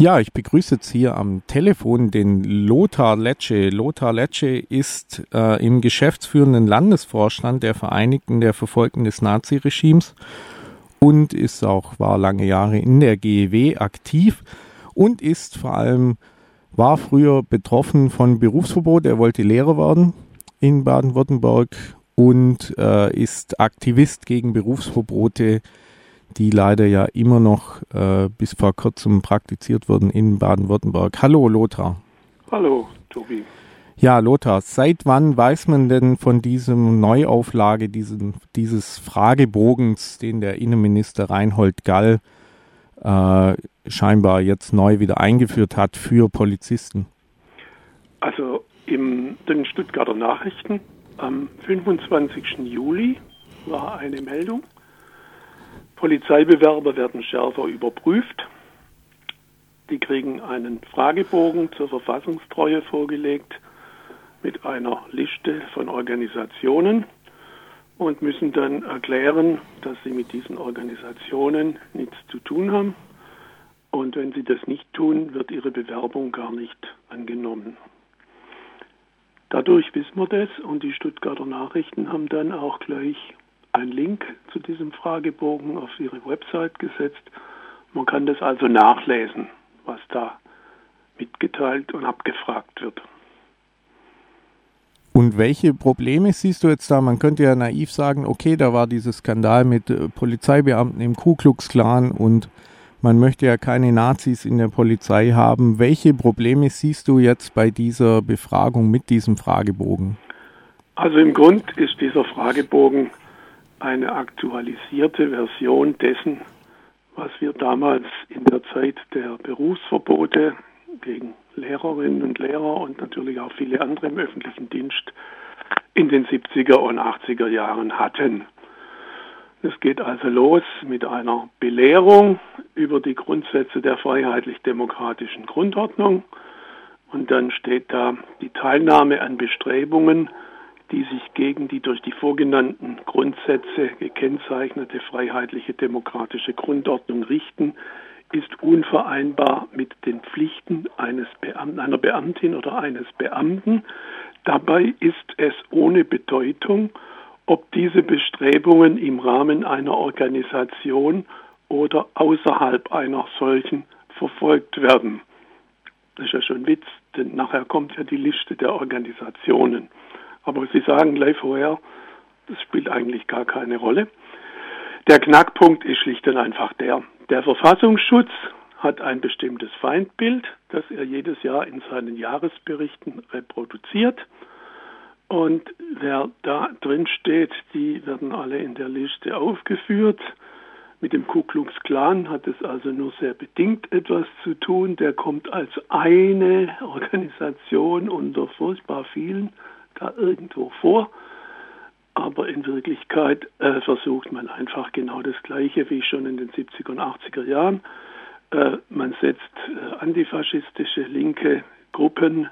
Ja, ich begrüße jetzt hier am Telefon den Lothar Lecce. Lothar Lecce ist äh, im geschäftsführenden Landesvorstand der Vereinigten der Verfolgten des Naziregimes und ist auch, war lange Jahre in der GEW aktiv und ist vor allem, war früher betroffen von Berufsverbot. Er wollte Lehrer werden in Baden-Württemberg und äh, ist Aktivist gegen Berufsverbote die leider ja immer noch äh, bis vor kurzem praktiziert wurden in Baden-Württemberg. Hallo Lothar. Hallo Tobi. Ja, Lothar, seit wann weiß man denn von diesem Neuauflage diesen, dieses Fragebogens, den der Innenminister Reinhold Gall äh, scheinbar jetzt neu wieder eingeführt hat für Polizisten? Also in den Stuttgarter Nachrichten am 25. Juli war eine Meldung, Polizeibewerber werden schärfer überprüft. Die kriegen einen Fragebogen zur Verfassungstreue vorgelegt mit einer Liste von Organisationen und müssen dann erklären, dass sie mit diesen Organisationen nichts zu tun haben. Und wenn sie das nicht tun, wird ihre Bewerbung gar nicht angenommen. Dadurch wissen wir das und die Stuttgarter Nachrichten haben dann auch gleich einen Link zu diesem Fragebogen auf Ihre Website gesetzt. Man kann das also nachlesen, was da mitgeteilt und abgefragt wird. Und welche Probleme siehst du jetzt da? Man könnte ja naiv sagen, okay, da war dieser Skandal mit äh, Polizeibeamten im Ku Klux Klan und man möchte ja keine Nazis in der Polizei haben. Welche Probleme siehst du jetzt bei dieser Befragung mit diesem Fragebogen? Also im Grund ist dieser Fragebogen eine aktualisierte Version dessen, was wir damals in der Zeit der Berufsverbote gegen Lehrerinnen und Lehrer und natürlich auch viele andere im öffentlichen Dienst in den 70er und 80er Jahren hatten. Es geht also los mit einer Belehrung über die Grundsätze der freiheitlich-demokratischen Grundordnung und dann steht da die Teilnahme an Bestrebungen, die sich gegen die durch die vorgenannten Grundsätze gekennzeichnete freiheitliche demokratische Grundordnung richten, ist unvereinbar mit den Pflichten eines Beamten, einer Beamtin oder eines Beamten. Dabei ist es ohne Bedeutung, ob diese Bestrebungen im Rahmen einer Organisation oder außerhalb einer solchen verfolgt werden. Das ist ja schon Witz, denn nachher kommt ja die Liste der Organisationen. Aber Sie sagen gleich vorher, das spielt eigentlich gar keine Rolle. Der Knackpunkt ist schlicht und einfach der, der Verfassungsschutz hat ein bestimmtes Feindbild, das er jedes Jahr in seinen Jahresberichten reproduziert. Und wer da drin steht, die werden alle in der Liste aufgeführt. Mit dem Ku Klux Klan hat es also nur sehr bedingt etwas zu tun. Der kommt als eine Organisation unter furchtbar vielen da irgendwo vor. Aber in Wirklichkeit äh, versucht man einfach genau das Gleiche wie schon in den 70er und 80er Jahren. Äh, man setzt äh, antifaschistische linke Gruppen,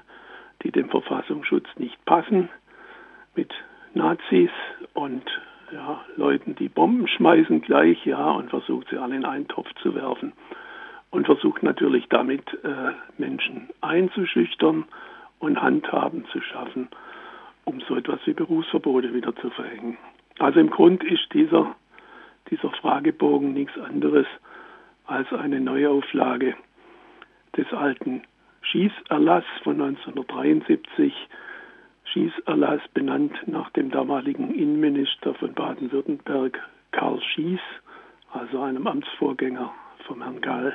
die dem Verfassungsschutz nicht passen, mit Nazis und ja, Leuten, die Bomben schmeißen gleich, ja, und versucht sie alle in einen Topf zu werfen. Und versucht natürlich damit äh, Menschen einzuschüchtern und Handhaben zu schaffen um so etwas wie Berufsverbote wieder zu verhängen. Also im Grund ist dieser, dieser Fragebogen nichts anderes als eine Neuauflage des alten Schießerlass von 1973. Schießerlass benannt nach dem damaligen Innenminister von Baden-Württemberg, Karl Schieß, also einem Amtsvorgänger vom Herrn Gall.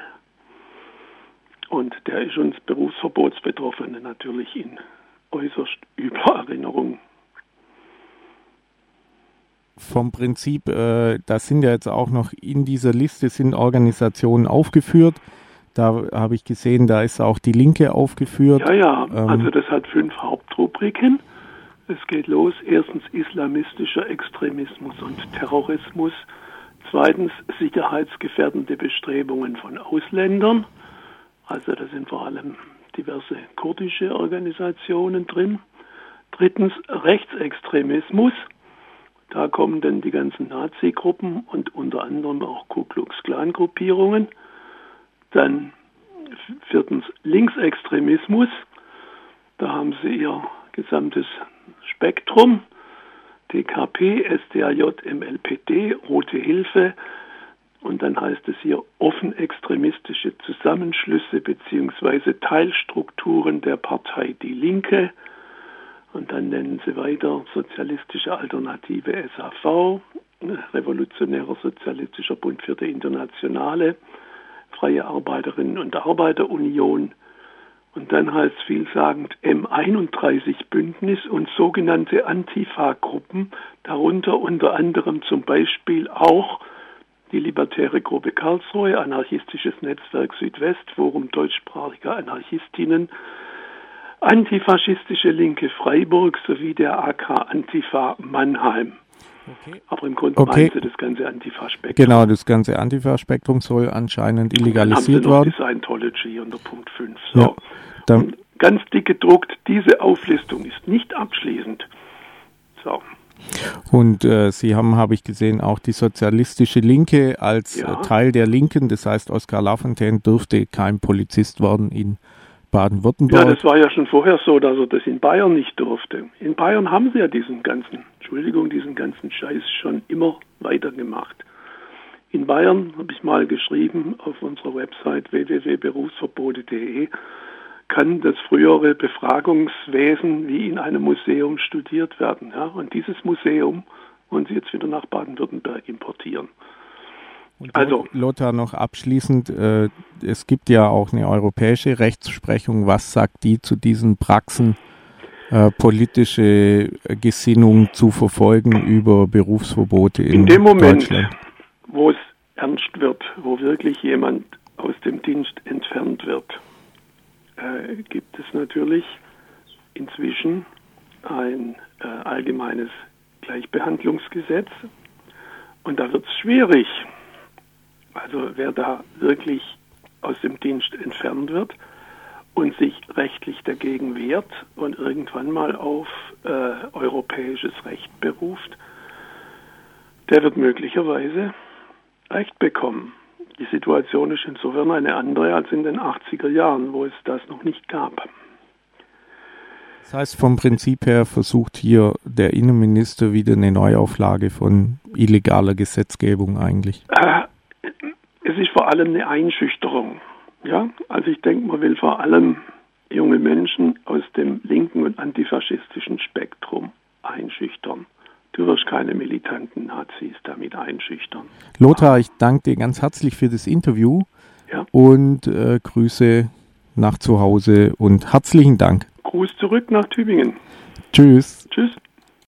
Und der ist uns Berufsverbotsbetroffene natürlich in äußerst übler Erinnerung. Vom Prinzip, äh, da sind ja jetzt auch noch in dieser Liste sind Organisationen aufgeführt. Da habe ich gesehen, da ist auch die Linke aufgeführt. Ja, ja, ähm, also das hat fünf Hauptrubriken. Es geht los, erstens islamistischer Extremismus und Terrorismus, zweitens sicherheitsgefährdende Bestrebungen von Ausländern, also da sind vor allem diverse kurdische Organisationen drin. Drittens Rechtsextremismus. Da kommen dann die ganzen Nazi-Gruppen und unter anderem auch Ku Klux Klan-Gruppierungen. Dann Viertens Linksextremismus. Da haben Sie Ihr gesamtes Spektrum. DKP, SDAJ, MLPD, Rote Hilfe. Und dann heißt es hier offen extremistische Zusammenschlüsse bzw. Teilstrukturen der Partei Die Linke. Und dann nennen sie weiter Sozialistische Alternative SAV, Revolutionärer Sozialistischer Bund für die Internationale, Freie Arbeiterinnen und Arbeiterunion. Und dann heißt es vielsagend M31 Bündnis und sogenannte Antifa-Gruppen, darunter unter anderem zum Beispiel auch die Libertäre Gruppe Karlsruhe, Anarchistisches Netzwerk Südwest, Forum deutschsprachiger Anarchistinnen, Antifaschistische Linke Freiburg sowie der AK Antifa Mannheim. Okay. Aber im Grunde okay. meinte das ganze Antifa-Spektrum. Genau, das ganze Antifa-Spektrum soll anscheinend illegalisiert werden. Scientology unter Punkt 5. So. Ja, dann ganz dick gedruckt, diese Auflistung ist nicht abschließend. So. Und äh, Sie haben, habe ich gesehen, auch die sozialistische Linke als ja. äh, Teil der Linken. Das heißt, Oskar Lafontaine dürfte kein Polizist werden in Baden-Württemberg. Ja, das war ja schon vorher so, dass er das in Bayern nicht durfte. In Bayern haben sie ja diesen ganzen, Entschuldigung, diesen ganzen Scheiß schon immer weitergemacht. In Bayern habe ich mal geschrieben auf unserer Website www.berufsverbote.de kann das frühere Befragungswesen wie in einem Museum studiert werden. Ja? Und dieses Museum wollen Sie jetzt wieder nach Baden-Württemberg importieren. Und also Lothar noch abschließend, äh, es gibt ja auch eine europäische Rechtsprechung. Was sagt die zu diesen Praxen, äh, politische Gesinnung zu verfolgen über Berufsverbote in, in dem Moment, wo es ernst wird, wo wirklich jemand aus dem Dienst entfernt wird, äh, gibt es natürlich inzwischen ein äh, allgemeines Gleichbehandlungsgesetz. Und da wird es schwierig. Also wer da wirklich aus dem Dienst entfernt wird und sich rechtlich dagegen wehrt und irgendwann mal auf äh, europäisches Recht beruft, der wird möglicherweise Recht bekommen. Die Situation ist insofern eine andere als in den 80er Jahren, wo es das noch nicht gab. Das heißt, vom Prinzip her versucht hier der Innenminister wieder eine Neuauflage von illegaler Gesetzgebung eigentlich. Äh, es ist vor allem eine Einschüchterung. Ja, also ich denke, man will vor allem junge Menschen aus dem linken und antifaschistischen Spektrum einschüchtern. Du wirst keine militanten Nazis damit einschüchtern. Lothar, ich danke dir ganz herzlich für das Interview ja. und äh, Grüße nach zu Hause und herzlichen Dank. Gruß zurück nach Tübingen. Tschüss. Tschüss.